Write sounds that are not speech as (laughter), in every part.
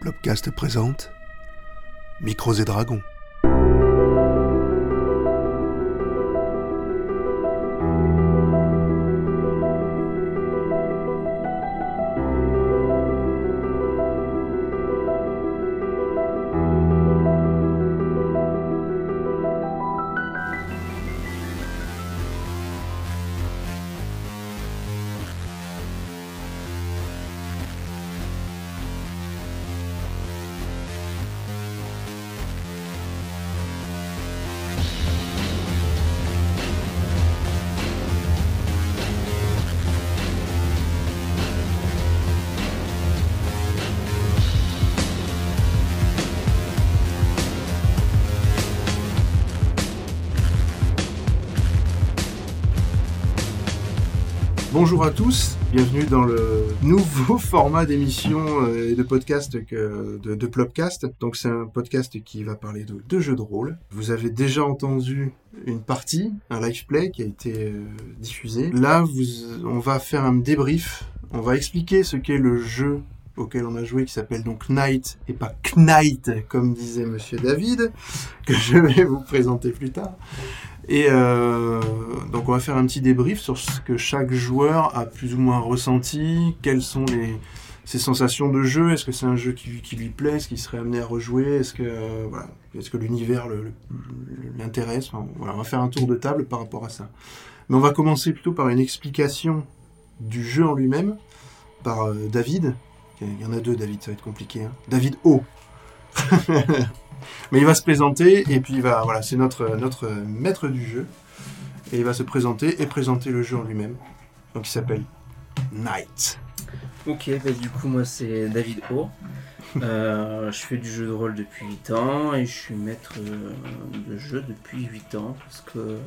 Plopcast présente Micros et Dragons. Bonjour à tous, bienvenue dans le nouveau (laughs) format d'émission euh, et de podcast de, de Plopcast. Donc c'est un podcast qui va parler de, jeux de rôle. Vous avez déjà entendu une partie, un live play qui a été euh, diffusé. Là, on va faire un débrief, on va expliquer ce qu'est le jeu auquel on a joué qui s'appelle donc Knight et pas Knight comme disait monsieur David que je vais vous présenter plus tard. Et euh, donc on va faire un petit débrief sur ce que chaque joueur a plus ou moins ressenti, quelles sont ses sensations de jeu, est-ce que c'est un jeu qui, lui plaît, est-ce qu'il serait amené à rejouer, est-ce que euh, l'univers l'intéresse, on va faire un tour de table par rapport à ça. Mais on va commencer plutôt par une explication du jeu en lui-même par euh, David. Il y en a deux, David, ça va être compliqué. hein. David O. (laughs) Mais il va se présenter et puis il va, voilà, c'est notre, notre maître du jeu. Et il va se présenter et présenter le jeu en lui-même. Donc il s'appelle Knight. Ok, bah du coup moi c'est David O. Euh, je fais du jeu de rôle depuis 8 ans et je suis maître euh, de jeu depuis 8 ans parce que euh,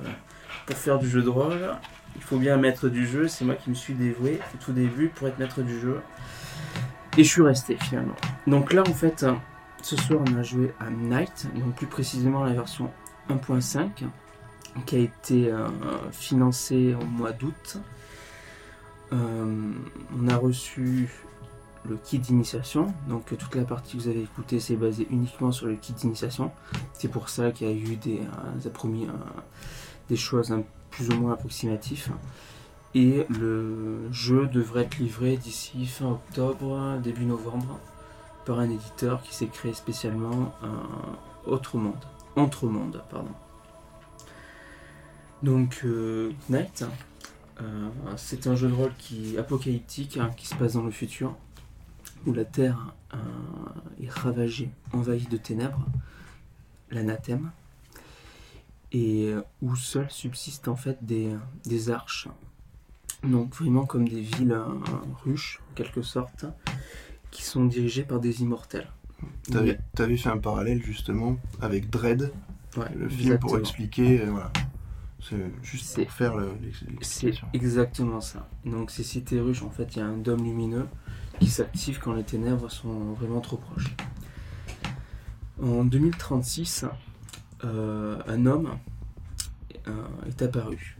pour faire du jeu de rôle, il faut bien un maître du jeu. C'est moi qui me suis dévoué au tout début pour être maître du jeu et je suis resté finalement. Donc là en fait, hein, ce soir on a joué à Night, donc plus précisément la version 1.5 qui a été euh, financée au mois d'août. Euh, on a reçu le kit d'initiation. Donc toute la partie que vous avez écoutée, c'est basé uniquement sur le kit d'initiation. C'est pour ça qu'il y a eu des, euh, promis, euh, des choses hein, plus ou moins approximatives. Et le jeu devrait être livré d'ici fin octobre, début novembre, par un éditeur qui s'est créé spécialement Autre Monde. Entre Monde, pardon. Donc euh, Knight, euh, c'est un jeu de rôle qui apocalyptique hein, qui se passe dans le futur où la Terre euh, est ravagée, envahie de ténèbres, l'anathème, et euh, où seules subsistent en fait des, des arches. Donc vraiment comme des villes ruches, en quelque sorte, qui sont dirigées par des immortels. T'avais t'avais fait un parallèle justement avec Dread, Ouais, le film pour expliquer. euh, voilà. C'est juste pour faire le- l'ex- C'est l'explication. exactement ça. Donc ces cités ruches, en fait, il y a un dôme lumineux qui s'active quand les ténèbres sont vraiment trop proches. En 2036, euh, un homme euh, est apparu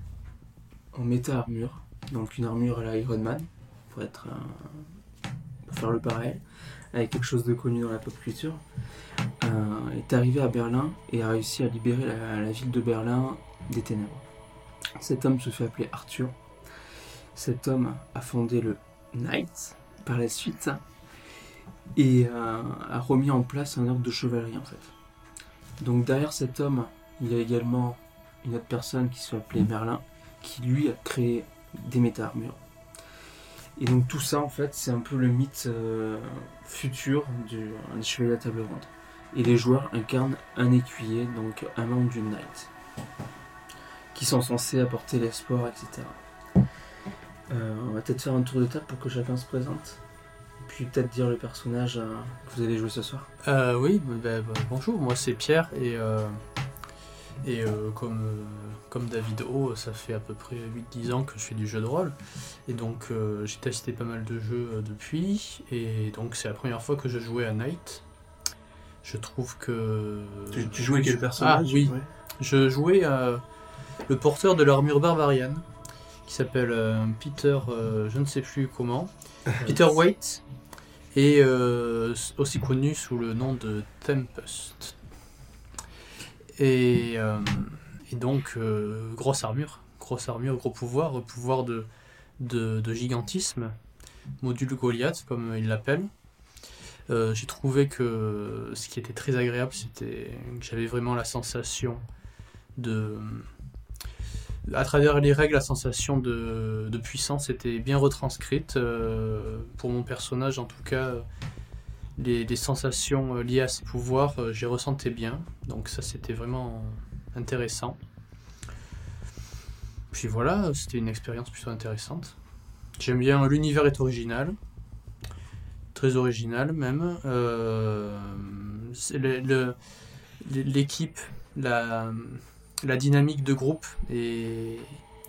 en méta-armure, donc une armure à la Iron Man, pour, être, pour faire le pareil, avec quelque chose de connu dans la pop culture, euh, est arrivé à Berlin et a réussi à libérer la- la ville de Berlin des ténèbres. Cet homme se fait appeler Arthur. Cet homme a fondé le Knight par la suite et euh, a remis en place un ordre de chevalerie en fait. Donc derrière cet homme, il y a également une autre personne qui se fait appeler Merlin qui lui a créé des méta-armures. Et donc tout ça en fait c'est un peu le mythe euh, futur du, des chevaliers à la table ronde. Et les joueurs incarnent un écuyer, donc un membre du Knight qui sont censés apporter l'espoir, etc. Euh, on va peut-être faire un tour de table pour que chacun se présente. Puis peut-être dire le personnage euh, que vous allez jouer ce soir. Oui, bah, bah, bonjour, moi c'est Pierre et, et euh, comme, euh, comme David O, ça fait à peu près 8-10 ans que je fais du jeu de rôle et donc euh, j'ai testé pas mal de jeux depuis et donc c'est la première fois que je jouais à Night. Je trouve que... Tu, tu jouais quel personnage Ah oui, Ouais. je jouais euh, le porteur de l'armure barbarienne qui s'appelle euh, Peter, euh, je ne sais plus comment, (laughs) Peter Waite. et euh, aussi connu sous le nom de Tempest. Et, euh, et donc, euh, grosse armure, grosse armure, gros pouvoir, pouvoir de, de, gigantisme, module Goliath, comme il l'appelle. Euh, j'ai trouvé que ce qui était très agréable, c'était que j'avais vraiment la sensation de. À travers les règles, la sensation de, de puissance était bien retranscrite. pour mon personnage, en tout cas, les, sensations euh, liées à ses pouvoirs, euh, j'y ressentais bien. Donc, ça, c'était vraiment intéressant. Puis voilà, c'était une expérience plutôt intéressante. J'aime bien, l'univers est original très original même. Euh, L'équipe, la, dynamique de groupe est,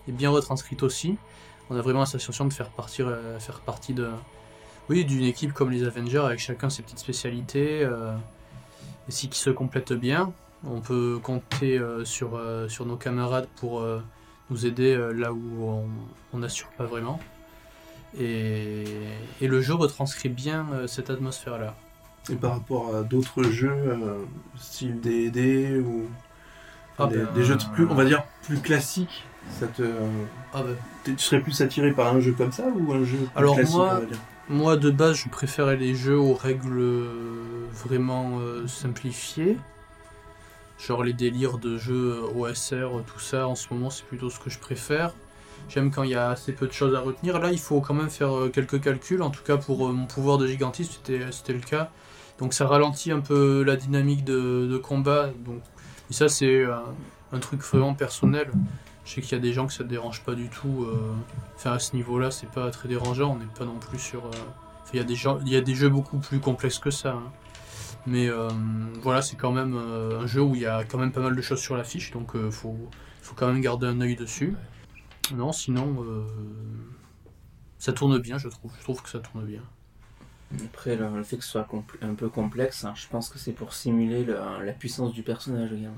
bien retranscrite aussi. On a vraiment la sensation de faire partie de, oui, d'une équipe comme les Avengers avec chacun ses petites spécialités euh, et si qui se complètent bien. On peut compter euh, sur, euh, sur nos camarades pour nous aider là où on- n'assure pas vraiment. Et, et le jeu retranscrit bien cette atmosphère-là. Et par rapport à d'autres jeux, style D&D ou Ah des, ben, des jeux plus, on va dire, plus classiques, ça te, Ah ben, tu serais plus attiré par un jeu comme ça ou un jeu plus Alors classique, moi- on va dire? Moi, de base, je préférais les jeux aux règles euh, vraiment euh, simplifiées. Genre les délires de jeux euh, OSR, tout ça, en ce moment, c'est plutôt ce que je préfère. J'aime quand il y a assez peu de choses à retenir. Là, il faut quand même faire quelques calculs. En tout cas, pour mon pouvoir de gigantisme, c'était le cas. Donc ça ralentit un peu la dynamique de, combat. Donc, et ça, c'est un truc vraiment personnel. Je sais qu'il y a des gens que ça ne dérange pas du tout. euh, Enfin, à ce niveau-là, c'est pas très dérangeant. On n'est pas non plus sur. euh, il y a des gens, il y a des jeux beaucoup plus complexes que ça. hein. Mais euh, voilà, c'est quand même un jeu où il y a quand même pas mal de choses sur l'affiche, donc euh, faut, faut quand même garder un œil dessus. Non, sinon, ça tourne bien, je trouve. Je trouve que ça tourne bien. Après, le, fait que ce soit un peu complexe, hein, je pense que c'est pour simuler le- la puissance du personnage également.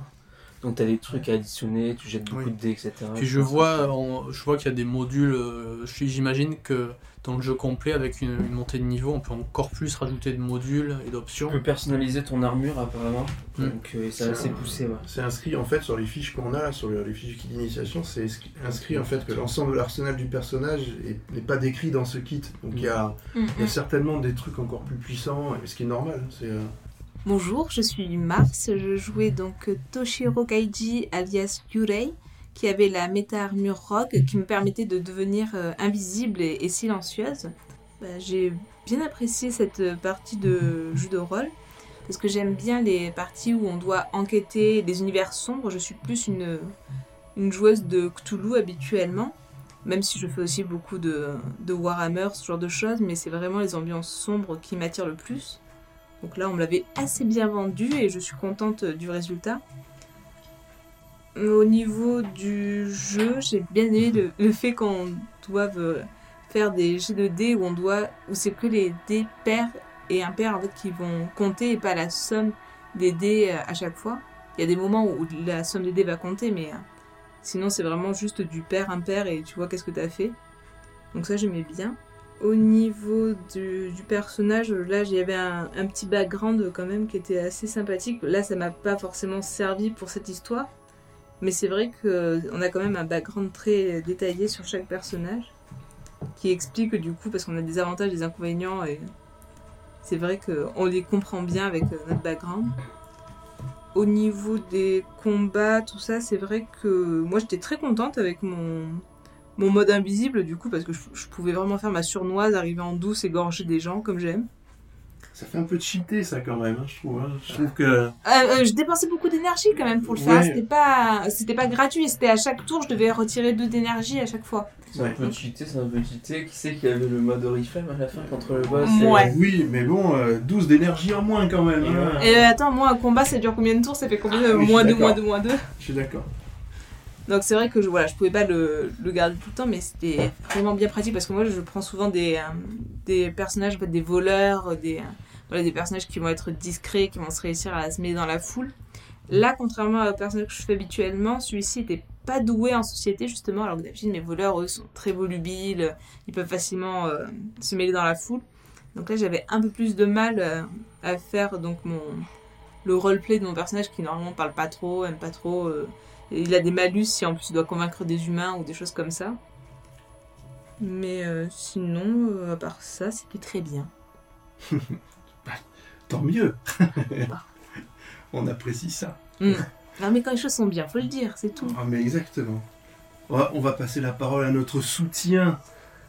Donc, tu as des trucs à additionner, tu jettes beaucoup Oui. de dés, etc. Puis je vois, je vois qu'il y a des modules. euh, je- J'imagine que dans le jeu complet, avec une, une montée de niveau, on peut encore plus rajouter de modules et Tu d'options. peux personnaliser ton armure apparemment. Mm. Donc, euh, c'est assez un- poussé. Ouais. C'est inscrit en fait sur les fiches qu'on a, sur le- les fiches du kit d'initiation, c'est inscrit- en fait que l'ensemble de l'arsenal du personnage est- n'est pas décrit dans ce kit. Donc il y a, Mm, il y a certainement des trucs encore plus puissants, ce qui est normal. C'est, euh, Bonjour, je suis Mars. Je jouais donc Toshiro Kaiji alias Yurei, qui avait la méta-armure rogue qui me permettait de devenir euh, invisible et, silencieuse. Bah, J'ai bien apprécié cette partie de jeu de rôle parce que j'aime bien les parties où on doit enquêter les univers sombres. Je suis plus une, une joueuse de Cthulhu habituellement, même si je fais aussi beaucoup de, de Warhammer, ce genre de choses, mais c'est vraiment les ambiances sombres qui m'attirent le plus. Donc là, on me l'avait assez bien vendu et je suis contente du résultat. Au niveau du jeu, j'ai bien aimé le, le fait qu'on doive euh, faire des jets de dés où on doit, où c'est que les dés pairs et impairs en fait qui vont compter et pas la somme des dés euh, à chaque fois. Il y a des moments où la somme des dés va compter, mais euh, sinon c'est vraiment juste du pair impair et tu vois qu'est-ce que tu as fait. Donc ça j'aimais bien. Au niveau du, personnage, là, j'avais un, un petit background quand même qui était assez sympathique. Là, ça m'a pas forcément servi pour cette histoire. Mais c'est vrai qu'on a quand même un background très détaillé sur chaque personnage. Qui explique du coup, parce qu'on a des avantages des inconvénients. Et c'est vrai qu'on les comprend bien avec euh, notre background. Au niveau des combats, tout ça, c'est vrai que moi j'étais très contente avec mon, mon mode invisible du coup parce que je, je pouvais vraiment faire ma surnoise, arriver en douce, égorger des gens comme j'aime. ça fait un peu cheaté ça quand même, hein, je trouve. hein. Je trouve que Euh, euh, je dépensais beaucoup d'énergie quand même pour le faire. Ouais. C'était pas, c'était pas gratuit. C'était à chaque tour, je devais retirer deux d'énergie à chaque fois. C'est un peu cheaté, c'est un peu cheaté. Qui sait qu'il y avait le mode Oriflame à la fin contre le boss? Ouais. oui, mais bon, euh, 12 d'énergie en moins quand même. Et hein. ouais. Et euh, attends, moi un combat ça dure combien de tours? Ça fait combien de Ah moins suis 2, moins d'accord. 2, moins 2 Je suis d'accord. Donc c'est vrai que je, voilà, je pouvais pas le, le garder tout le temps, mais c'était vraiment bien pratique parce que moi je prends souvent des, euh, des personnages, des voleurs, des, euh, des personnages qui vont être discrets, qui vont se réussir à se mêler dans la foule. Là, contrairement aux personnages que je fais habituellement, celui-ci était pas doué en société justement, alors que d'habitude mes voleurs eux sont très volubiles, ils peuvent facilement euh, se mêler dans la foule. Donc là, j'avais un peu plus de mal euh, à faire donc mon le roleplay de mon personnage qui normalement parle pas trop, aime pas trop. Il a des malus si en plus il doit convaincre des humains ou des choses comme ça. Mais euh, sinon, euh, à part ça, c'était très bien. (laughs) Tant mieux. (laughs) (laughs) On apprécie ça. Non mais quand les choses sont bien, faut le dire, c'est tout. Ah mais exactement. On va, passer la parole à notre soutien.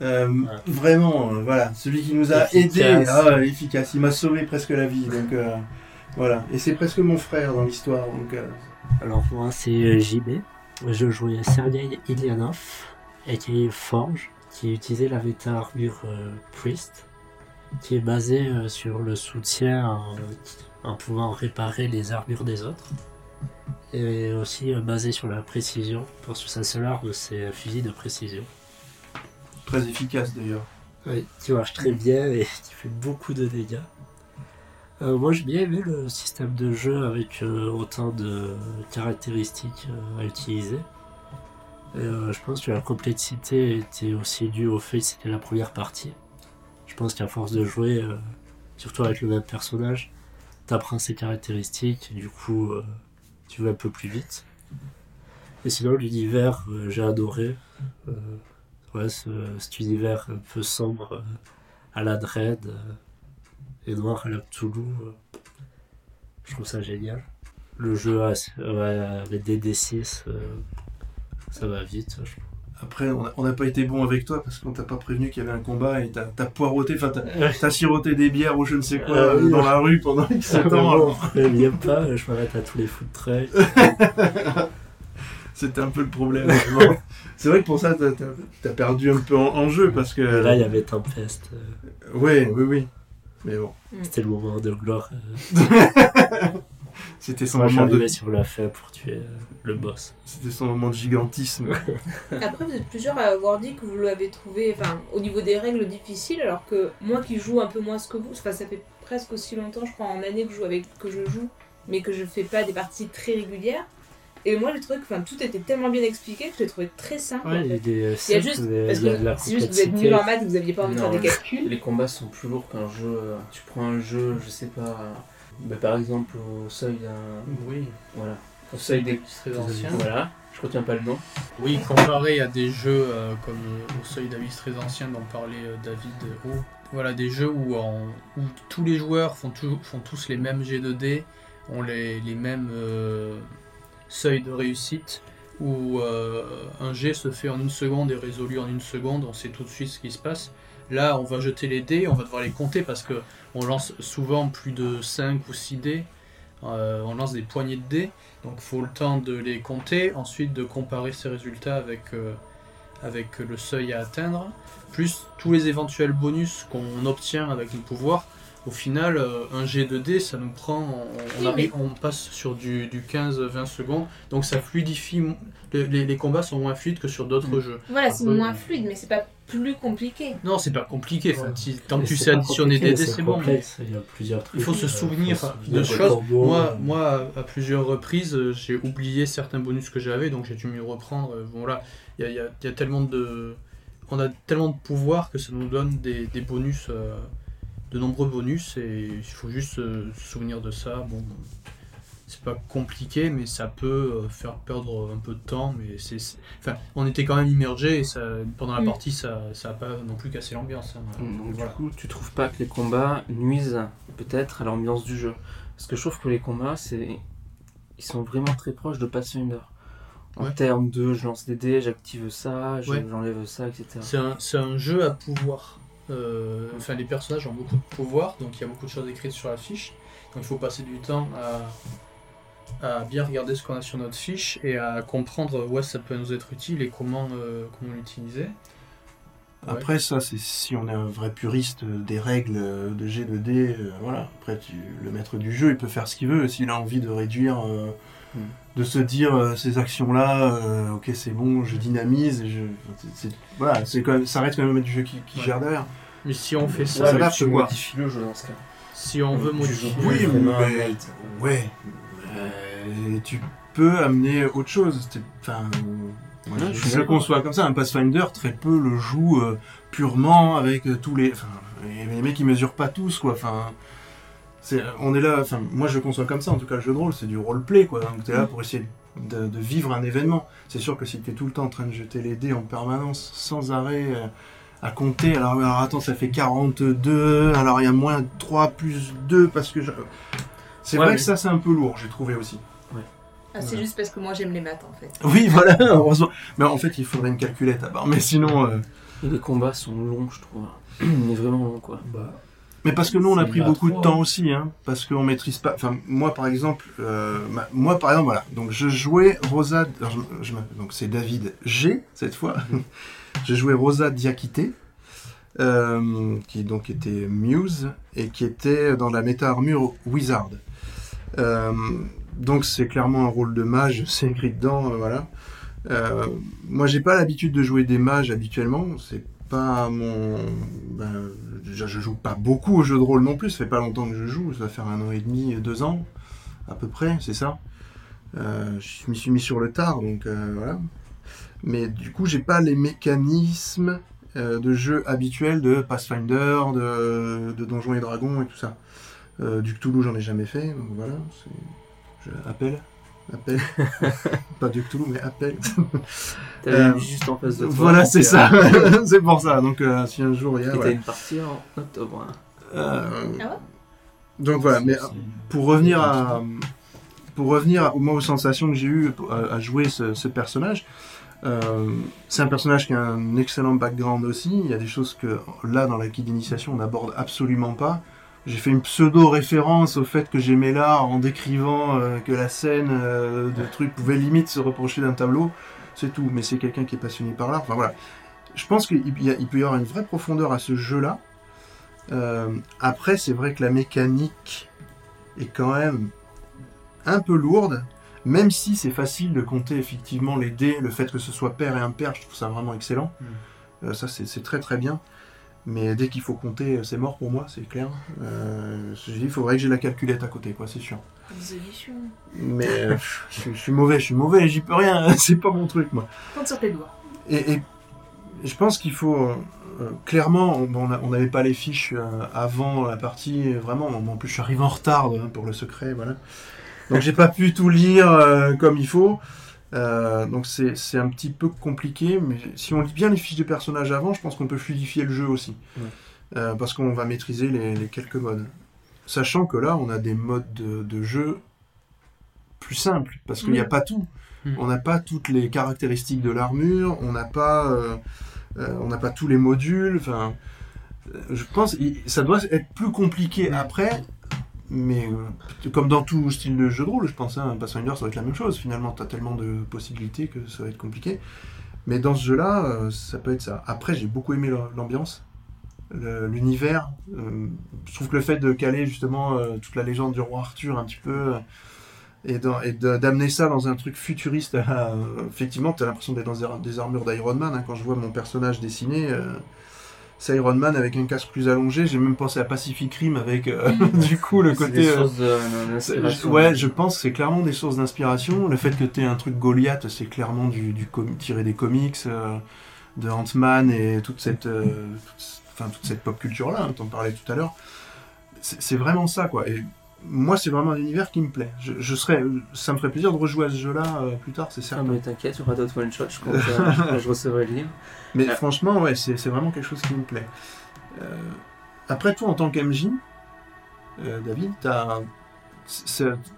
Euh, Ouais. Vraiment, euh, voilà, celui qui nous a Efficace. aidé, ah, efficace, il m'a sauvé presque la vie, donc euh, voilà. Et c'est presque mon frère dans l'histoire, donc euh, Alors moi c'est euh, JB. Je jouais Sergei Ilianov, qui Forge, qui utilisait la méta armure euh, Priest, qui est basée euh, sur le soutien en, en pouvant réparer les armures des autres. Et aussi euh, basé sur la précision, parce que sa seule arme c'est un fusil de précision. très efficace d'ailleurs. Oui, qui marche très bien et (laughs) qui fait beaucoup de dégâts. Euh, moi j'ai bien aimé le système de jeu avec euh, autant de caractéristiques euh, à utiliser. Je pense que la complexité était aussi due au fait que c'était la première partie. Je pense qu'à force de jouer, surtout avec le même personnage, t'apprends ses caractéristiques et du coup tu vas un peu plus vite. Et sinon l'univers, j'ai adoré. Ouais, ce, cet univers un peu sombre à la Dread euh, et noir à la Cthulhu. euh, je trouve ça génial. Le jeu avec des D6, euh, ça va vite. je Après, on n'a pas été bon avec toi parce qu'on t'a pas prévenu qu'il y avait un combat et t'as poireauté, enfin t'as siroté des bières ou je ne sais quoi Euh, oui. dans la rue pendant X Ah, temps. bon, alors. pas, je m'arrête à tous les food trucks. (laughs) C'était un peu le problème. C'est vrai que pour ça, t'as- t'as perdu un peu en, en jeu parce que. Là, il y avait Tempest. euh, Ouais, oui, oui. Mais bon, C'était le moment de gloire. euh, (laughs) c'était son Moi, moment de, sur la fin pour tuer euh, le boss. c'était son moment de gigantisme. (laughs) Après, vous êtes plusieurs à avoir dit que vous l'avez trouvé, enfin, au niveau des règles difficiles, alors que moi qui joue un peu moins que vous, enfin, ça fait presque aussi longtemps, je crois, en année que je joue avec, que je joue, mais que je fais pas des parties très régulières. Et moi, j'ai trouvé que, tout était tellement bien expliqué que je l'ai trouvé très simple. en il euh, Il y a juste, parce a que c'est juste que vous êtes nul en maths et que vous aviez pas envie de faire des calculs. Les combats sont plus lourds qu'un jeu. euh, Tu prends un jeu, je sais pas. bah, par exemple, au seuil d'un. Oui, Voilà. Au seuil des. très ancien. Voilà. Je retiens pas le nom. Oui, comparé à des jeux euh, comme euh, Au Seuil d'Avis très ancien dont parlait euh, David Roux. Voilà, des jeux où, en- où tous les joueurs font, tout- font tous les mêmes G de D, ont les, les mêmes seuils de réussite, où euh, un G se fait en une seconde et résolu en une seconde, on sait tout de suite ce qui se passe. Là, on va jeter les dés, on va devoir les compter parce que on lance souvent plus de 5 ou 6 dés. Euh, on lance des poignées de dés, donc il faut le temps de les compter, ensuite de comparer ces résultats avec, euh, avec le seuil à atteindre, plus tous les éventuels bonus qu'on obtient avec le pouvoir. Au final, euh, un G de dés, ça nous prend, on, on Oui, arrive, on passe sur du, du 15-20 secondes, donc ça fluidifie, les, les- les combats sont moins fluides que sur d'autres Mm. jeux. Voilà, c'est peu, moins euh, fluide, mais c'est pas plus compliqué. Non, c'est pas compliqué, Ouais. tant que tu sais additionner des dés, c'est bon. mais- Il y a plusieurs trucs. Il faut se euh, souvenir de choses. Moi, moi, à, plusieurs reprises, euh, j'ai oublié certains bonus que j'avais, donc j'ai dû m'y reprendre. Voilà, il y a, il y a- il y a tellement de, on a tellement de pouvoir que ça nous donne des, des bonus, euh, de nombreux bonus, et il faut juste euh, se souvenir de ça. Bon, c'est pas compliqué, mais ça peut euh, faire perdre un peu de temps. Mais c'est, enfin, on était quand même immergé et ça, pendant la Mm. partie, ça, ça a pas non plus cassé l'ambiance. hein. Donc, Voilà. Du coup, tu trouves pas que les combats nuisent peut-être à l'ambiance du jeu? Parce que je trouve que les combats, c'est ils sont vraiment très proches de Pathfinder. En Ouais. termes de je lance des dés, j'active ça, Ouais. j'enlève ça, etc. C'est un, c'est un jeu à pouvoir. Euh, enfin, les personnages ont beaucoup de pouvoir, donc il y a beaucoup de choses écrites sur la fiche. Donc il faut passer du temps à, bien regarder ce qu'on a sur notre fiche et à comprendre où ça peut nous être utile et comment, euh, comment l'utiliser. Après, ça, c'est si on est un vrai puriste des règles de G, de D, euh, voilà. Après, le maître du jeu, il peut faire ce qu'il veut. S'il a envie de réduire, Mm. de se dire euh, ces actions-là, euh, ok, c'est bon, je dynamise. et je, c'est- voilà, c'est quand même, ça reste quand même du jeu qui, qui Ouais. gère derrière. Mais si on fait ça, vois. modifies le jeu dans ce cas. si on veut Tu modifier. Oui, vraiment mais-. Ouais. Euh, tu, peut amener autre chose. C'est- Enfin, Ouais, je, je le conçois comme ça. Un Pathfinder, très peu le joue euh, purement avec euh, tous les. Enfin, les, les mecs ils mesurent pas tous quoi. Enfin, c'est, on est là. Enfin, moi je le conçois comme ça. En tout cas, le jeu de rôle, c'est du roleplay quoi. Donc t'es là pour essayer de, de vivre un événement. C'est sûr que si t'es tout le temps en train de jeter les dés en permanence, sans arrêt. euh, à compter, alors, alors attends, ça fait 42, alors il y a moins 3 plus 2 parce que je... C'est Ouais, vrai mais- que ça c'est un peu lourd, j'ai trouvé aussi. Ah, c'est Ouais. juste parce que moi j'aime les maths en fait. Oui, (laughs) voilà, heureusement. Mais en fait, il faudrait une calculette à part. Mais sinon. euh, Et les combats sont longs, je trouve. (clears throat) Mais vraiment longs, quoi. Bah, Mais parce que nous, on a pris beaucoup de temps aussi, hein. Parce qu'on maîtrise pas. Enfin, moi, par exemple. euh, ma- Moi, par exemple, voilà. Donc, je jouais Rosa. alors, je- donc, c'est David G, cette fois. (laughs) je jouais Rosa Diakité. euh, qui donc était Muse et qui était dans la méta-armure Wizard. Euh, donc c'est clairement un rôle de mage, c'est écrit dedans, voilà. Moi j'ai pas l'habitude de jouer des mages habituellement, c'est pas mon... Ben, déjà je joue pas beaucoup au jeu de rôle non plus, ça fait pas longtemps que je joue, ça va faire un an et demi, deux ans à peu près, c'est ça. Euh, je m'y suis mis sur le tard, donc euh, voilà. Mais du coup j'ai pas les mécanismes euh, de jeu habituels de Pathfinder, de, Donjons et Dragons et tout ça. Du Cthulhu, j'en ai jamais fait, donc voilà. Je appelle. Appel. (laughs) Pas du Cthulhu, mais appel. T'as Euh, juste en face de toi. voilà, c'est euh, ça. (laughs) c'est pour ça. Donc, euh, si un jour il y a. Et t'as voilà. une partie en octobre. hein. Euh, Ah ouais donc voilà, mais pour revenir à pour revenir à- moi aux sensations que j'ai eues à, à jouer ce, ce personnage euh, c'est un personnage qui a un excellent background aussi il y a des choses que là dans la kit d'initiation on n'aborde absolument pas j'ai fait une pseudo référence au fait que j'aimais l'art en décrivant euh, que la scène euh, de trucs pouvait limite se reprocher d'un tableau. C'est tout. Mais c'est quelqu'un qui est passionné par l'art. Enfin voilà. Je pense qu'il peut y avoir une vraie profondeur à ce jeu là après c'est vrai que la mécanique est quand même un peu lourde, même si c'est facile de compter effectivement les dés, le fait que ce soit pair et impair, je trouve ça vraiment excellent. Euh, ça, c'est très très bien. Mais dès qu'il faut compter, c'est mort pour moi, c'est clair. Euh, il faudrait que j'ai la calculette à côté, quoi, c'est sûr. Résolution. Mais euh, je, suis- je suis mauvais, je suis mauvais, j'y peux rien, (laughs) c'est pas mon truc, moi. Compte sur tes doigts. Et, et je pense qu'il faut euh, euh, clairement, on- n'avait pas les fiches euh, avant la partie, vraiment. En plus, je suis arrivé en retard hein, pour le secret, voilà. Donc, j'ai pas pu tout lire euh, comme il faut. Euh, donc, c'est c'est un petit peu compliqué, mais si on lit bien les fiches des personnages avant, je pense qu'on peut fluidifier le jeu aussi. Ouais. Euh, parce qu'on va maîtriser les, les quelques modes. Sachant que là, on a des modes de, de jeu plus simples, parce qu'il n'y a pas tout. Mm. On n'a pas toutes les caractéristiques de l'armure, on n'a pas, euh, euh, on n'a pas tous les modules. Enfin, je pense, ça doit être plus compliqué après. Mais euh, comme dans tout style de jeu de rôle, je pense, hein, Pathfinder, ça va être la même chose. Finalement, tu as tellement de possibilités que ça va être compliqué. Mais dans ce jeu-là, euh, ça peut être ça. Après, j'ai beaucoup aimé l'am- l'ambiance, l'univers. Euh, je trouve que le fait de caler justement toute la légende du roi Arthur un petit peu et d'amener ça dans un truc futuriste, (laughs) effectivement, tu as l'impression d'être dans des, ar- des armures d'Iron Man. hein. quand je vois mon personnage dessiné, c'est Iron Man avec un casque plus allongé. J'ai même pensé à Pacific Rim avec euh, (laughs) du coup le C'est côté. des euh, sources de- c'est- d'inspiration. Ouais, je pense que c'est clairement des sources d'inspiration. Le fait que tu aies un truc Goliath, c'est clairement du, du com- tiré des comics, euh, de Ant-Man et toute cette, euh, toute, enfin, toute cette pop culture-là, hein, t'en parlais tout à l'heure. C'est c'est vraiment ça, quoi. Et moi, c'est vraiment un univers qui me plaît. Je, je serais, ça me ferait plaisir de rejouer à ce jeu-là euh, plus tard, c'est Ah, certain. mais t'inquiète, il y aura d'autres one-shots compte, (laughs) euh, quand je recevrai le livre. Mais Ah. franchement, ouais, c'est vraiment quelque chose qui me plaît. Euh, après, toi, en tant qu'MJ, David,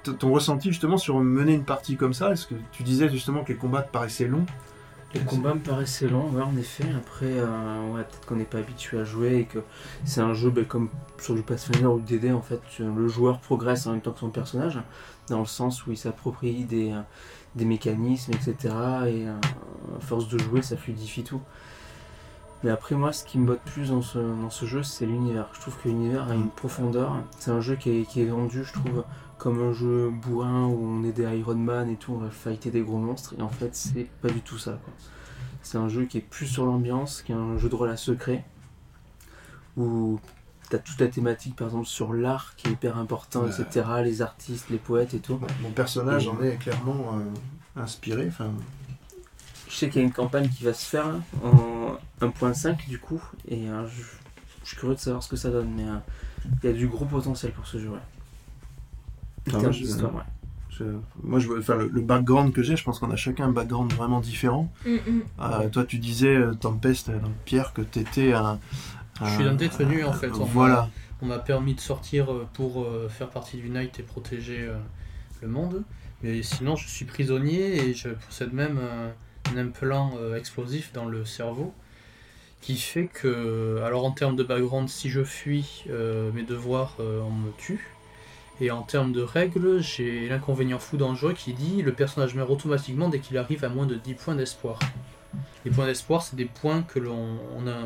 t- ton ressenti justement sur mener une partie comme ça Est-ce que tu disais justement que les combats te paraissaient longs? Les combats me paraissaient longs, ouais, en effet. Après, euh, ouais, peut-être qu'on n'est pas habitué à jouer et que c'est un jeu ben, comme sur le Pathfinder ou le DD, en fait, tu- le joueur progresse en même temps que son personnage, dans le sens où il s'approprie des, euh, des mécanismes, etc. Et euh, à force de jouer, ça fluidifie tout. Mais après, moi, ce qui me botte plus dans ce, dans ce jeu, c'est l'univers. Je trouve que l'univers a une profondeur. C'est un jeu qui est, qui est vendu, je trouve, comme un jeu bourrin où on est des Iron Man et tout, on va fighter des gros monstres. Et en fait, c'est pas du tout ça. C'est un jeu qui est plus sur l'ambiance, qui est un jeu de rôle à secret, où t'as toute la thématique, par exemple, sur l'art qui est hyper important, Ouais. etc. Les artistes, les poètes et tout. Mon personnage en est clairement euh, inspiré. Je sais qu'il y a une campagne qui va se faire là, en 1.5 du coup, et euh, je, je suis curieux de savoir ce que ça donne, mais euh, il y a du gros potentiel pour ce jeu. Ouais. Moi, je- d'histoire, ouais. je- moi, je, vois- enfin, le, le background que j'ai, je pense qu'on a chacun un background vraiment différent. Mm, mm. Euh, toi, tu disais, euh, Tempest, euh, donc Pierre, que tu étais un. Je suis un- un détenu, en fait. On Voilà. On m'a permis de sortir pour faire partie du Night et protéger le monde. Mais sinon, je suis prisonnier et je possède même un implant explosif dans le cerveau qui fait que, alors en termes de background, si je fuis euh, mes devoirs, euh, on me tue. Et en termes de règles, j'ai l'inconvénient fou dangereux qui dit le personnage meurt automatiquement dès qu'il arrive à moins de 10 points d'espoir. Les points d'espoir, c'est des points que l'on on a,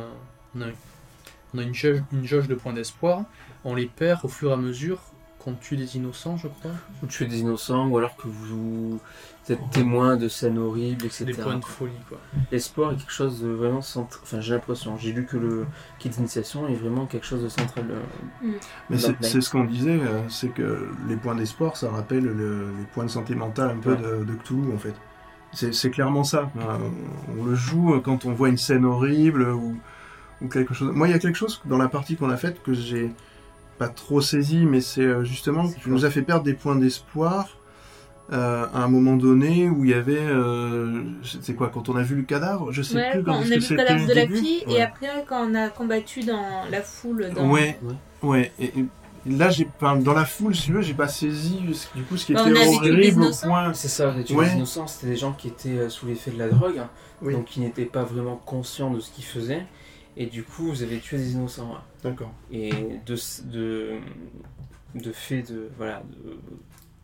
on a, une, jauge, une jauge de points d'espoir. On les perd au fur et à mesure qu'on tue des innocents, je crois. Ou tuer des innocents, ou alors que vous, êtes témoin de scènes horribles, etc. Des points de folie, quoi. L'espoir est quelque chose de vraiment central. Enfin, j'ai l'impression. J'ai lu que le kit d'initiation est vraiment quelque chose de central. euh, Mais Dans c'est ce qu'on disait, euh, c'est que les points d'espoir, ça rappelle le- les points de santé mentale un peu Ouais. de, de Cthulhu en fait. C'est c'est clairement ça. Euh, on le joue quand on voit une scène horrible ou, ou quelque chose. Moi, il y a quelque chose dans la partie qu'on a faite que j'ai pas trop saisi, mais c'est euh, justement que tu nous as fait perdre des points d'espoir euh, à un moment donné où il y avait. euh, c'est quoi Quand on a vu le cadavre Je sais Ouais, plus quand on a vu le cadavre le de la fille Ouais. et après quand on a combattu dans la foule. Dans... Ouais, Ouais. ouais. Et, et là, j'ai pas dans la foule, si tu veux, j'ai pas saisi ce- du coup ce qui Bah, était horrible au point. C'est ça, les Ouais. innocents, c'était des gens qui étaient euh, sous l'effet de la drogue, hein, Oui. donc qui n'étaient pas vraiment conscients de ce qu'ils faisaient. Et du coup, vous avez tué des innocents. ouais. D'accord. Et de, de, de fait de. Voilà. de-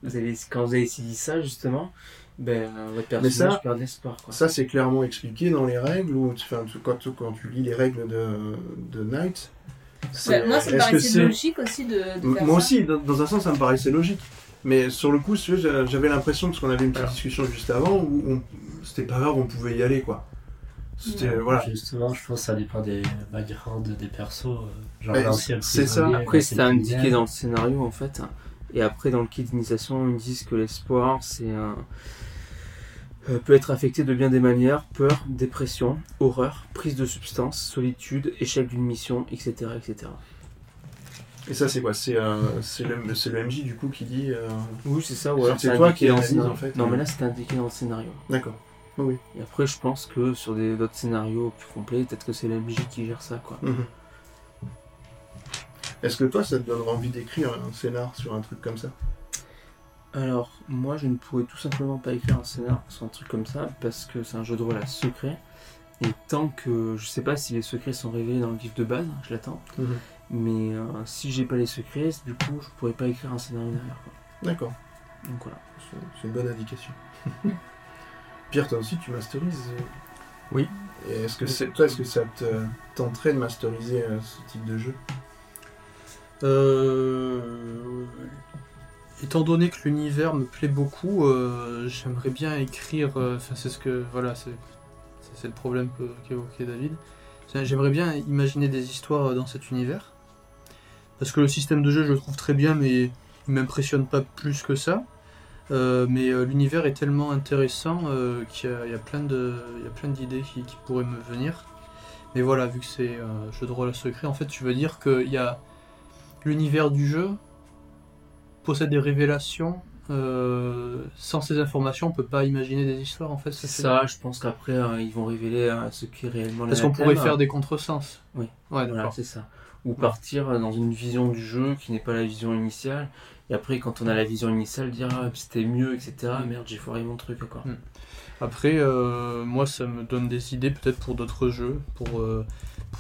vous avez, quand vous avez saisi ça, justement, ben, votre ça- personnage perd l'espoir. Quoi. Ça, c'est clairement expliqué dans les règles ou enfin, quand, tu- quand tu lis les règles de, de Knight. moi, ça me paraissait logique aussi de, de faire Moi ça. aussi, dans, dans un sens, ça me paraissait logique. Mais sur le coup, j'avais l'impression, parce qu'on avait une petite discussion juste avant, où c'était pas grave, on pouvait y aller, quoi. C'était, Ouais. voilà. Justement, je pense que ça dépend des backgrounds des persos. euh, Genre c'est ça. Après, c'était indiqué dans le scénario, en fait. Et après, dans le kit d'initiation, ils disent que l'espoir, c'est un. euh, peut être affecté de bien des manières peur, dépression, horreur, prise de substance, solitude, échec d'une mission, etc. etc. Et ça, c'est quoi? C'est euh, c'est le, le MJ, du coup, qui dit... euh, Oui, c'est ça, ou alors c'est toi qui le analyse, scénario. en fait, Non, mais là, c'était indiqué dans le scénario. D'accord. Et après, je pense que sur d'autres scénarios plus complets, peut-être que c'est l'MJ qui gère ça, quoi. Mhm. Est-ce que toi, ça te donnerait envie d'écrire un scénar sur un truc comme ça Alors, moi, je ne pourrais tout simplement pas écrire un scénar sur un truc comme ça, parce que c'est un jeu de rôle à secret. Et tant que je sais pas si les secrets sont révélés dans le livre de base, je l'attends. Mhm. Mais euh, si j'ai pas les secrets, du coup, je pourrais pas écrire un scénario derrière. Quoi. D'accord. Donc voilà. C'est une bonne indication. (laughs) Pierre, toi aussi, tu masterises euh, Oui. Et est-ce que c'est toi, est-ce que ça te tenterait de masteriser euh, ce type de jeu? Euh, étant donné que l'univers me plaît beaucoup, euh, j'aimerais bien écrire. euh, Enfin, c'est ce que voilà, c'est le problème qu'évoquait David. J'aimerais bien imaginer des histoires dans cet univers, parce que le système de jeu, je le trouve très bien, mais il m'impressionne pas plus que ça. Mais l'univers est tellement intéressant qu'il y, y a plein d'idées qui, pourraient me venir. Mais voilà, vu que c'est un jeu de rôle secret, en fait, tu veux dire qu'il y a l'univers du jeu possède des révélations. euh, sans ces informations, on peut pas imaginer des histoires en fait. C'est ça, je pense qu'après, euh, ils vont révéler euh, ce qui est réellement Parce qu'on pourrait faire des contresens. Oui. Ouais, Voilà, c'est ça. Ou partir dans une vision du jeu qui n'est pas la vision initiale. Et après, quand on a la vision initiale, dire ah, c'était mieux, etc. Merde, j'ai foiré mon truc, quoi. Mm. Après, euh, moi, ça me donne des idées peut-être pour d'autres jeux, pour euh,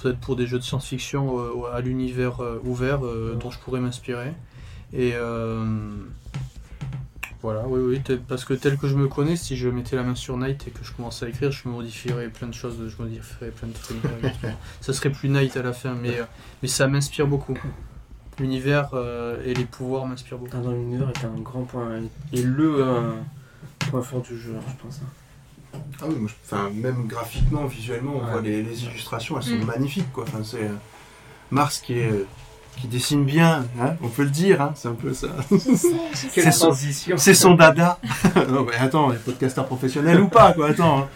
peut-être pour des jeux de science-fiction euh, à l'univers ouvert dont je pourrais m'inspirer. Et voilà, oui, oui, parce que tel que je me connais, si je mettais la main sur Night et que je commençais à écrire, je modifierais plein de choses, je modifierais plein de trucs. (laughs) ça serait plus Night à la fin, mais, mais ça m'inspire beaucoup. L'univers et les pouvoirs m'inspirent beaucoup. Dans l'univers est un grand point. Et le point fort du jeu, je pense. Ah oui, moi, je- enfin, même graphiquement, visuellement, on Ouais. voit les, les illustrations, elles sont Mm. magnifiques, quoi. Enfin, c'est euh, Mars qui est euh, qui dessine bien, hein, on peut le dire, hein, c'est un peu ça. (laughs) C'est son- son dada. (laughs) non, mais attends, les podcasteurs professionnels ou pas, quoi, attends. hein.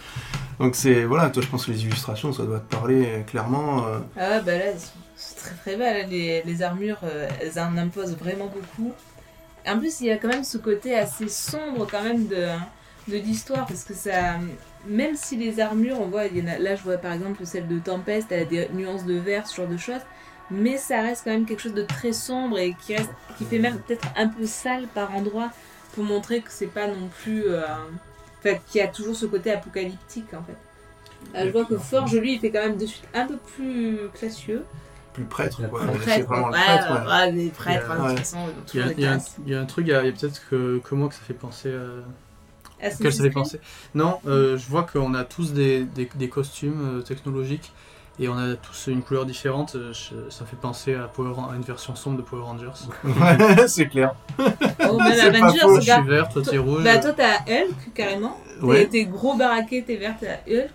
Donc c'est, voilà, toi je pense que les illustrations, ça doit te parler euh, clairement. euh, Ah bah là, c'est très très. Les, les armures, euh, elles en imposent vraiment beaucoup. En plus, il y a quand même ce côté assez sombre quand même de, de l'histoire parce que ça, même si les armures, on voit, il y en a, là je vois par exemple celle de Tempest, elle a des nuances de vert, ce genre de choses, mais ça reste quand même quelque chose de très sombre et qui reste, qui fait même peut-être un peu sale par endroits pour montrer que c'est pas non plus, euh, enfin, qu'il y a toujours ce côté apocalyptique en fait. Euh, je vois que Forge, lui, il fait quand même de suite un peu plus classieux. plus prêtre, quoi. prêtre, C'est vraiment ouais, le prêtre, ouais. ouais, les prêtres, Il y a- hein, de toute façon, Il y, a, toujours il y a un- des il y a un truc, il y a, peut-être que, que moi que ça fait penser à. Auquel ça fait penser Non, euh, je vois qu'on a tous des, des, des costumes euh, technologiques et on a tous une couleur différente. euh, je- ça fait penser à, Power, à une version sombre de Power Rangers. (laughs) Ouais, c'est clair. Oh, (laughs) même C'est pas Avengers, je suis vert, toi t'es rouge. Bah, toi, t'as Hulk, carrément. T'es- Ouais. T'es gros baraqué, t'es vert, t'as Hulk.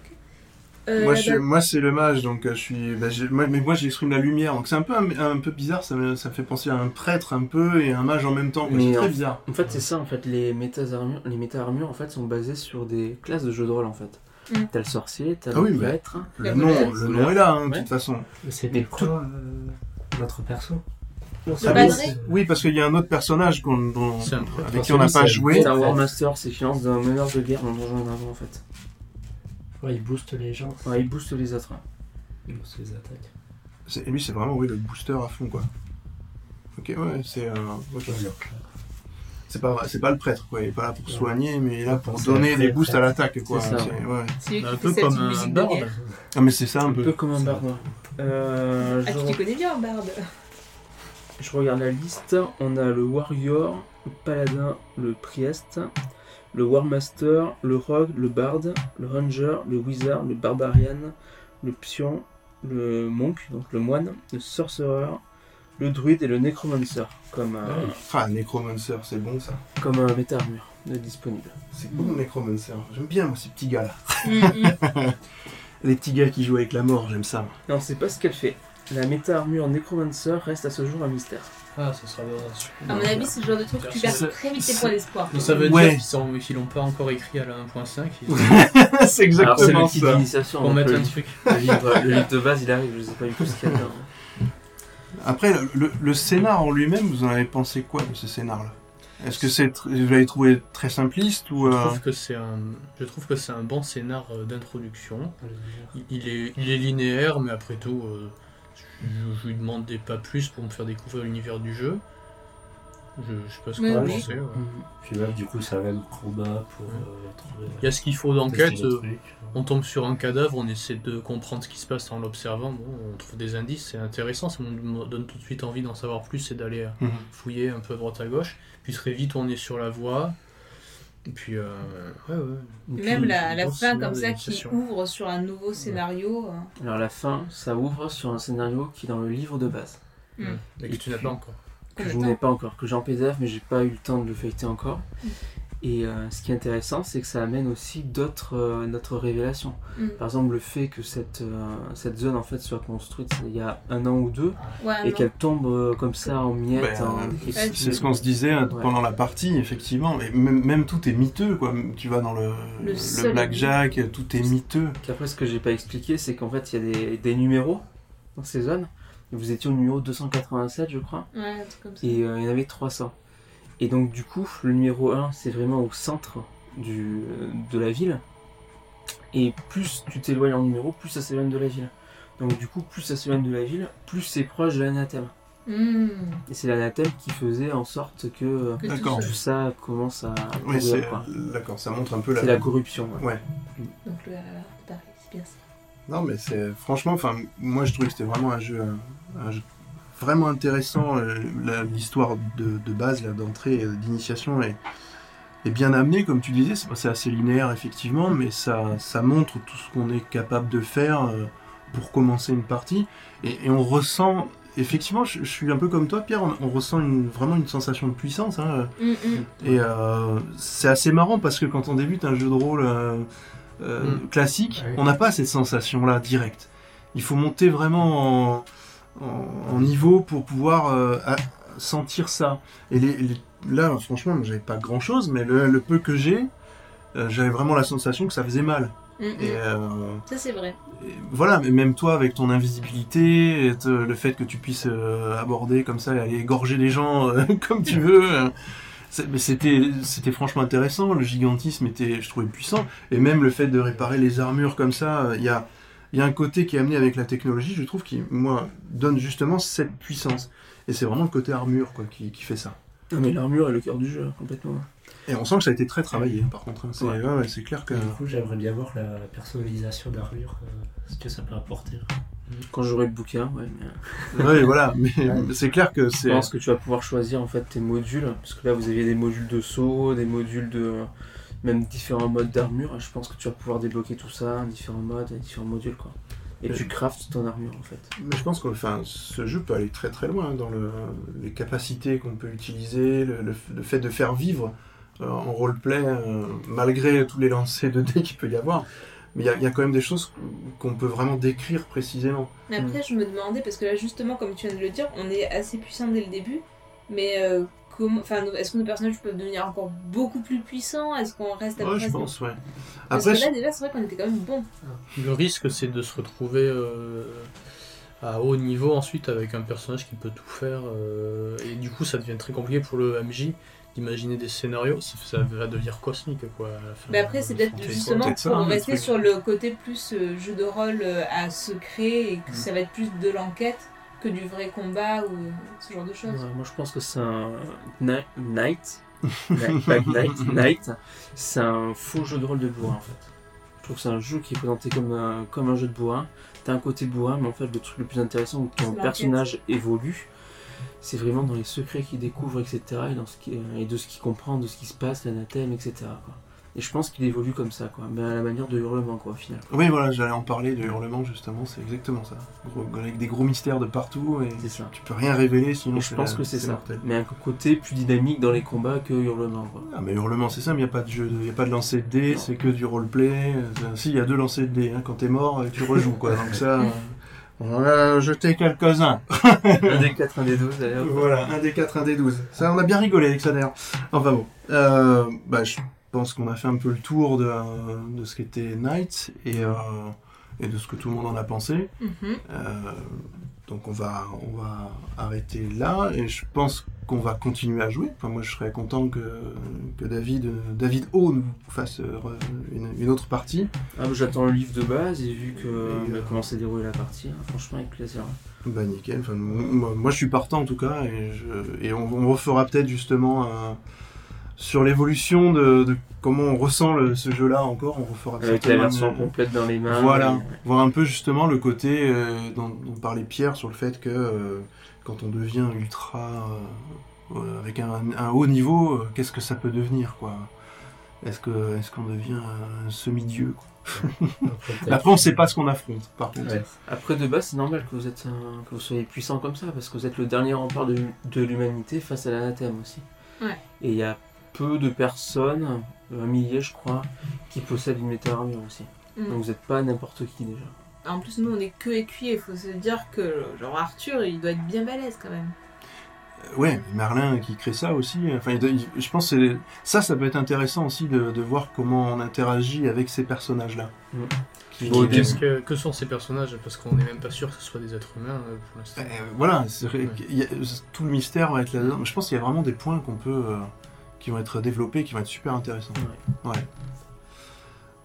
Euh, Moi, là-bas- je, moi c'est le mage, donc euh, je suis. moi- mais moi, j'exprime la lumière, donc c'est un peu, un, un peu bizarre. Ça me, ça me fait penser à un prêtre un peu et un mage en même temps. C'est très en- bizarre. En fait, c'est ça, en fait, les méta-armures, les méta-armures, en fait, sont basées sur des classes de jeux de rôle, en fait. Mm. T'as le sorcier, t'as Ah oui, le prêtre. Le La nom, le nom est là, hein, de Ouais. toute façon. C'était Mais quoi euh, notre perso Ah, oui, oui, parce qu'il y a un autre personnage qu'on- dont- C'est un prêtre. avec qui on n'a pas c'est- joué. C'est un War Master, c'est qui lance d'un meneur de guerre dans Donjon et Dragons, en fait. Ouais, il booste les gens, Ouais, il booste les autres. il booste les attaques. C'est- Lui, c'est vraiment oui, le booster à fond, quoi. Ok, ouais, c'est. euh, ok. C'est pas, c'est pas le prêtre, quoi. Il est pas là pour Ouais. soigner, mais il est là pour C'est donner un des prêtre. boosts à l'attaque, quoi. C'est ça. C'est- ouais. C'est lui Un peu comme un barde. Ah, mais c'est ça un Un peu. peu comme un barde. Euh, Ah, je, tu connais bien en barde. je regarde la liste. On a le Warrior, le Paladin, le Priest, le War Master, le Rogue, le Bard, le Ranger, le Wizard, le Barbarian, le Pion, le Monk, donc le moine, le Sorcerer, le Druide et le Necromancer comme, euh. Ah, Necromancer, c'est bon ça. comme euh, méta-armure euh, disponible. C'est bon, Necromancer. J'aime bien, moi, ces petits gars-là. Mm, mm. (laughs) Les petits gars qui jouent avec la mort, j'aime ça. Non, on sait pas ce qu'elle fait. La méta-armure Necromancer reste à ce jour un mystère. Ah, ça sera dans À mon avis, c'est le genre de truc que tu perds très vite tes points d'espoir. Mais ça veut Ouais. dire qu'ils sont- qu'ils l'ont pas encore écrit à la 1.5. Ils (laughs) c'est Alors c'est exactement kit ça. d'initiation. pour donc mettre le, un truc. le livre, le livre de base, il arrive, je sais pas du tout ce qu'il y a dedans. Après, le, le- le scénar en lui-même, vous en avez pensé quoi de ce scénar-là? Est-ce que c'est tr- vous l'avez trouvé très simpliste ou Je euh, trouve que c'est un, je trouve que c'est un bon scénar euh, d'introduction. Il- Il est, il est linéaire, mais après tout, euh, je, je lui demandais pas plus pour me faire découvrir l'univers du jeu. Je, je sais pas ce que Oui, vous oui. pensez. ouais. Puis là, du coup, ça même combat pour euh, trouver. Il y a ce qu'il faut d'enquête. euh, trucs. On tombe sur un cadavre, on essaie de comprendre ce qui se passe en l'observant. Bon, on trouve des indices, c'est intéressant, ça me donne tout de suite envie d'en savoir plus et d'aller euh, Mhm. fouiller un peu à droite à gauche. Puis très vite, on est sur la voie. Et puis, euh, ouais, ouais. Même puis, la, la fin comme ça qui ouvre sur un nouveau scénario. euh. Alors la fin, ça ouvre sur un scénario qui est dans le livre de base. Mm. Mais que tu n'as pas encore. que je n'ai pas encore, que j'ai en PDF, mais j'ai pas eu le temps de le feuilleter encore. Mm. Et euh, ce qui est intéressant, c'est que ça amène aussi d'autres euh, d'autres révélations. Mm. Par exemple, le fait que cette, euh, cette zone en fait soit construite il y a un an ou deux Ouais, et qu'elle tombe euh, comme ça en miettes. Ben, en- et c'est ce qu'on se disait Ouais. pendant la partie, effectivement. Mais même, même tout est miteux, quoi. Tu vas dans le, Le blackjack, tout est miteux. Après, ce que j'ai pas expliqué, c'est qu'en fait, il y a des, des numéros dans ces zones. Et vous étiez au numéro 287, je crois. Ouais, un truc comme ça. Et euh, il y en avait 300. Et donc, du coup, le numéro 1, c'est vraiment au centre du, de la ville. Et plus tu t'éloignes en numéro, plus ça s'éloigne de la ville. Donc, du coup, plus ça s'éloigne de la ville, plus c'est proche de l'anathème. Mm. Et c'est l'anathème qui faisait en sorte que euh, Que tout ça commence à Oui, courir, c'est quoi. d'accord. Ça montre un peu la. C'est la corruption. ouais. Ouais. Donc le RR de Paris, c'est bien ça. Non, mais c'est franchement, enfin, moi je trouvais que c'était vraiment un jeu, un, un jeu vraiment intéressant. euh, L'histoire de, de base, d'entrée, euh, d'initiation est, est bien amenée, comme tu disais. C'est assez linéaire, effectivement, mais ça, ça montre tout ce qu'on est capable de faire euh, pour commencer une partie. Et, et on ressent, effectivement, je, je suis un peu comme toi, Pierre, on, on ressent une- vraiment une sensation de puissance. hein, Mm, mm. et euh, c'est assez marrant parce que quand on débute un jeu de rôle euh, euh, Mm. classique, Ouais. on n'a pas cette sensation-là directe. Il faut monter vraiment en, en- en niveau pour pouvoir euh, sentir ça. Et les, les- là, franchement, j'avais pas grand chose, mais le, le peu que j'ai, euh, j'avais vraiment la sensation que ça faisait mal. Et, euh, Ça, c'est vrai. et voilà, mais même toi avec ton invisibilité, te- le fait que tu puisses aborder comme ça et aller égorger les gens (laughs) comme tu veux. mais c'était c'était franchement intéressant, le gigantisme était, je trouvais, puissant. Et même le fait de réparer les armures comme ça, il y, a, il y a un côté qui est amené avec la technologie, je trouve, qui, moi, donne justement cette puissance. Et c'est vraiment le côté armure quoi, qui, qui fait ça. Ah, mais l'armure est le cœur du jeu, complètement. Et on sent que ça a été très travaillé, hein, par contre. hein. C'est Ouais. ouais, ouais, c'est clair que... Du coup, j'aimerais bien voir la, personnalisation d'armure, euh, ce que ça peut apporter. Quand j'aurai le bouquin, ouais. Mais... (laughs) Ouais, voilà, mais Ouais. c'est clair que Je c'est... pense que tu vas pouvoir choisir en fait tes modules, parce que là vous aviez des modules de saut, des modules de même différents modes d'armure. Je pense que tu vas pouvoir débloquer tout ça, différents modes, différents modules quoi. Et tu craftes ton armure en fait. Mais je pense que enfin, ce jeu peut aller très très loin dans le, les capacités qu'on peut utiliser, le, le- le fait de faire vivre euh, en roleplay, euh, malgré tous les lancers de (laughs) dés qu'il peut y avoir. Mais il y, a- il y a quand même des choses qu'on peut vraiment décrire précisément. Mais après, je me demandais, parce que là, justement, comme tu viens de le dire, on est assez puissant dès le début, mais euh, comment, enfin, nos- est-ce que nos personnages peuvent devenir encore beaucoup plus puissants? Est-ce qu'on reste à peu Ouais, je pense, ouais. Parce Après, que là, déjà, c'est vrai qu'on était quand même bon. Le risque, c'est de se retrouver euh, à haut niveau ensuite avec un personnage qui peut tout faire. euh, et du coup, ça devient très compliqué pour le MJ d'imaginer des scénarios. Ça, ça va devenir cosmique, quoi. à la fin. Mais après, c'est peut-être justement peut-être ça, pour rester sur le côté plus euh, jeu de rôle euh, à secret et que Mm. ça va être plus de l'enquête que du vrai combat ou ce genre de choses. Ouais, moi je pense que c'est un Ni- Knight, (laughs) Knight, Knight, c'est un faux jeu de rôle de bourrin en fait. Je trouve que c'est un jeu qui est présenté comme un, comme un jeu de bourrin. T'as un côté bourrin, mais en fait le truc le plus intéressant où C'est ton personnage évolue, c'est vraiment dans les secrets qu'il découvre, etc. Et, dans ce qui, et de ce qu'il comprend, de ce qui se passe, l'anathème, etc. quoi. Et je pense qu'il évolue comme ça, quoi. Mais à la manière de hurlement, quoi, au final. oui, voilà, j'allais en parler de hurlement justement, c'est exactement ça. Gros- avec des gros mystères de partout et ça. tu peux rien révéler sinon Et je pense la- que c'est ça. mortel. Mais un côté plus dynamique dans les combats que hurlement, quoi. Ah mais hurlement c'est ça, mais il n'y a pas de jeu, il n'y a pas de lancer de dés, c'est que du roleplay. Euh, Si, il y a deux lancers de dés, hein, quand t'es mort, euh, tu rejoues quoi. Donc ça, (laughs) on en a jeté quelques-uns. un des 4, un des 12, d'ailleurs. Voilà, un des 4, un des 12. Ça, on a bien rigolé avec ça d'ailleurs. Enfin bon, euh, bah, je pense qu'on a fait un peu le tour de, de ce qu'était Knight et, euh, et de ce que tout le monde en a pensé. Mhm. Euh, donc on va, on va arrêter là et je pense qu'on va continuer à jouer. Enfin, moi je serais content que, que David, David O nous fasse euh, une, une autre partie. Ah, bah, j'attends le livre de base et vu que Et, euh, comment s'est déroulée la partie, hein, franchement avec plaisir. Bah nickel, enfin, moi, moi, je suis partant en tout cas et, je, et on, on refera peut-être justement un- sur l'évolution de, de comment on ressent le- ce jeu-là encore, on refera Avec la version complète dans les mains. Voilà, et- voir un peu justement le côté euh, dont, dont parlait Pierre sur le fait que euh, quand on devient ultra euh, avec un, un haut niveau, euh, qu'est-ce que ça peut devenir quoi? Est-ce que est-ce qu'on devient un semi-dieu quoi? Après, Après on sait pas ce qu'on affronte par contre. Ouais. Après de base c'est normal que vous êtes un- que vous soyez puissant comme ça parce que vous êtes le dernier rempart de, de l'humanité face à l'anathème aussi. Ouais. Et il y a peu de personnes, un millier je crois, qui possèdent une méta-armure aussi. Mm. Donc vous n'êtes pas n'importe qui déjà. En plus, nous, on est que écuyers. Il faut se dire que, genre, Arthur, il doit être bien balèze quand même. Euh, Ouais, Merlin qui crée ça aussi. Enfin, doit- il- je pense que ça, ça peut être intéressant aussi de, de voir comment on interagit avec ces personnages-là. Mm. Qui- Bon, qui- Qu'est-ce que, que sont ces personnages? Parce qu'on n'est même pas sûr que ce soit des êtres humains euh, pour l'instant. Euh, voilà, a- tout le mystère va être là-dedans. Je pense qu'il y a vraiment des points qu'on peut, euh, qui vont être développés, qui vont être super intéressants. Ouais.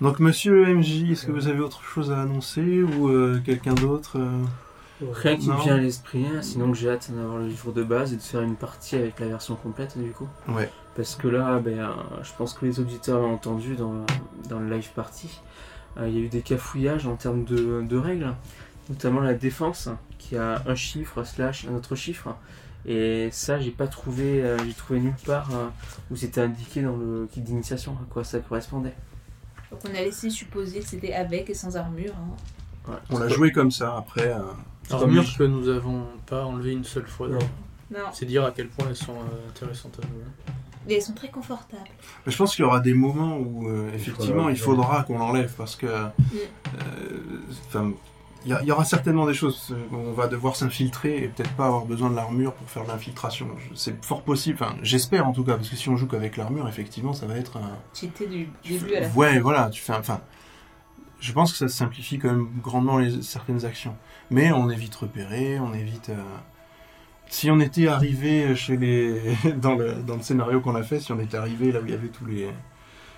Donc, Monsieur MJ, est-ce que vous avez autre chose à annoncer ou euh, quelqu'un d'autre euh? Rien qui me vient à l'esprit, hein, sinon que j'ai hâte d'avoir le livre de base et de faire une partie avec la version complète du coup. Ouais. Parce que là, ben, euh, je pense que les auditeurs l'ont entendu dans, dans le live party. Euh, Il y a eu des cafouillages en termes de, de règles, notamment la défense qui a un chiffre slash un autre chiffre. Et ça, j'ai pas trouvé, euh, j'ai trouvé nulle part euh, où c'était indiqué dans le kit d'initiation à quoi ça correspondait. Donc, on a laissé supposer que c'était avec et sans armure. hein. Ouais. On l'a joué comme ça, après... euh, Armure que nous avons pas enlevé une seule fois. Non. Non, C'est dire à quel point elles sont euh, intéressantes à jouer. mais elles sont très confortables. Mais je pense qu'il y aura des moments où, euh, effectivement, il faudra- faudra qu'on l'enlève parce que... euh, enfin, il y, aura certainement des choses. euh, On va devoir s'infiltrer et peut-être pas avoir besoin de l'armure pour faire de l'infiltration. C'est fort possible. Enfin, j'espère en tout cas, parce que si on joue qu'avec l'armure, effectivement, ça va être un. Cheater du début à la fin. Ouais, voilà. Tu fais. Enfin, je pense que ça simplifie quand même grandement les, certaines actions. Mais on est vite repéré, on est vite. euh, Si on était arrivé chez les (laughs) dans le dans le scénario qu'on a fait, si on était arrivé là où il y avait tous les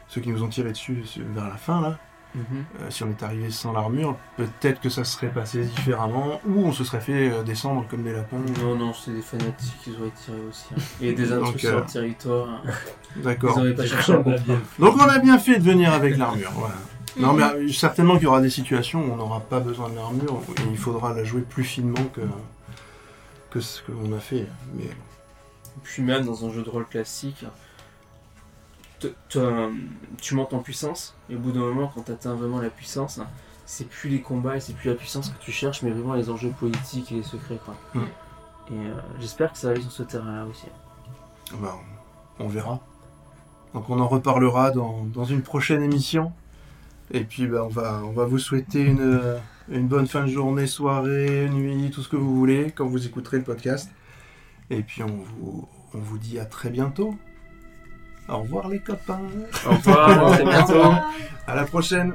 ceux qui nous ont tiré dessus vers la fin là. Mhm. Euh, si on est arrivé sans l'armure, peut-être que ça serait passé différemment, ou on se serait fait euh, descendre comme des lapins. Non, non, c'est des fanatiques, ils auraient tiré aussi. hein. Et des Donc, intrus euh, sur le territoire. hein. (laughs) Ils D'accord. n'auraient pas cherché à comprendre. Donc on a bien fait de venir avec l'armure. Voilà. Non, mais euh, certainement qu'il y aura des situations où on n'aura pas besoin de l'armure et il faudra la jouer plus finement que, que ce qu'on a fait. Mais Puis même dans un jeu de rôle classique, te- te- tu montes en puissance, et au bout d'un moment, quand tu atteins vraiment la puissance, c'est plus les combats et c'est plus la puissance que tu cherches, mais vraiment les enjeux politiques et les secrets. Quoi. Mm. Et euh, j'espère que ça va aller sur ce terrain-là aussi. bah, on verra. Donc on en reparlera dans, dans une prochaine émission. Et puis bah, on, va, on va vous souhaiter une, une bonne fin de journée, soirée, nuit, tout ce que vous voulez quand vous écouterez le podcast. Et puis on vous, on vous dit à très bientôt. Au revoir les copains. Au revoir, (laughs) à bientôt. À la prochaine.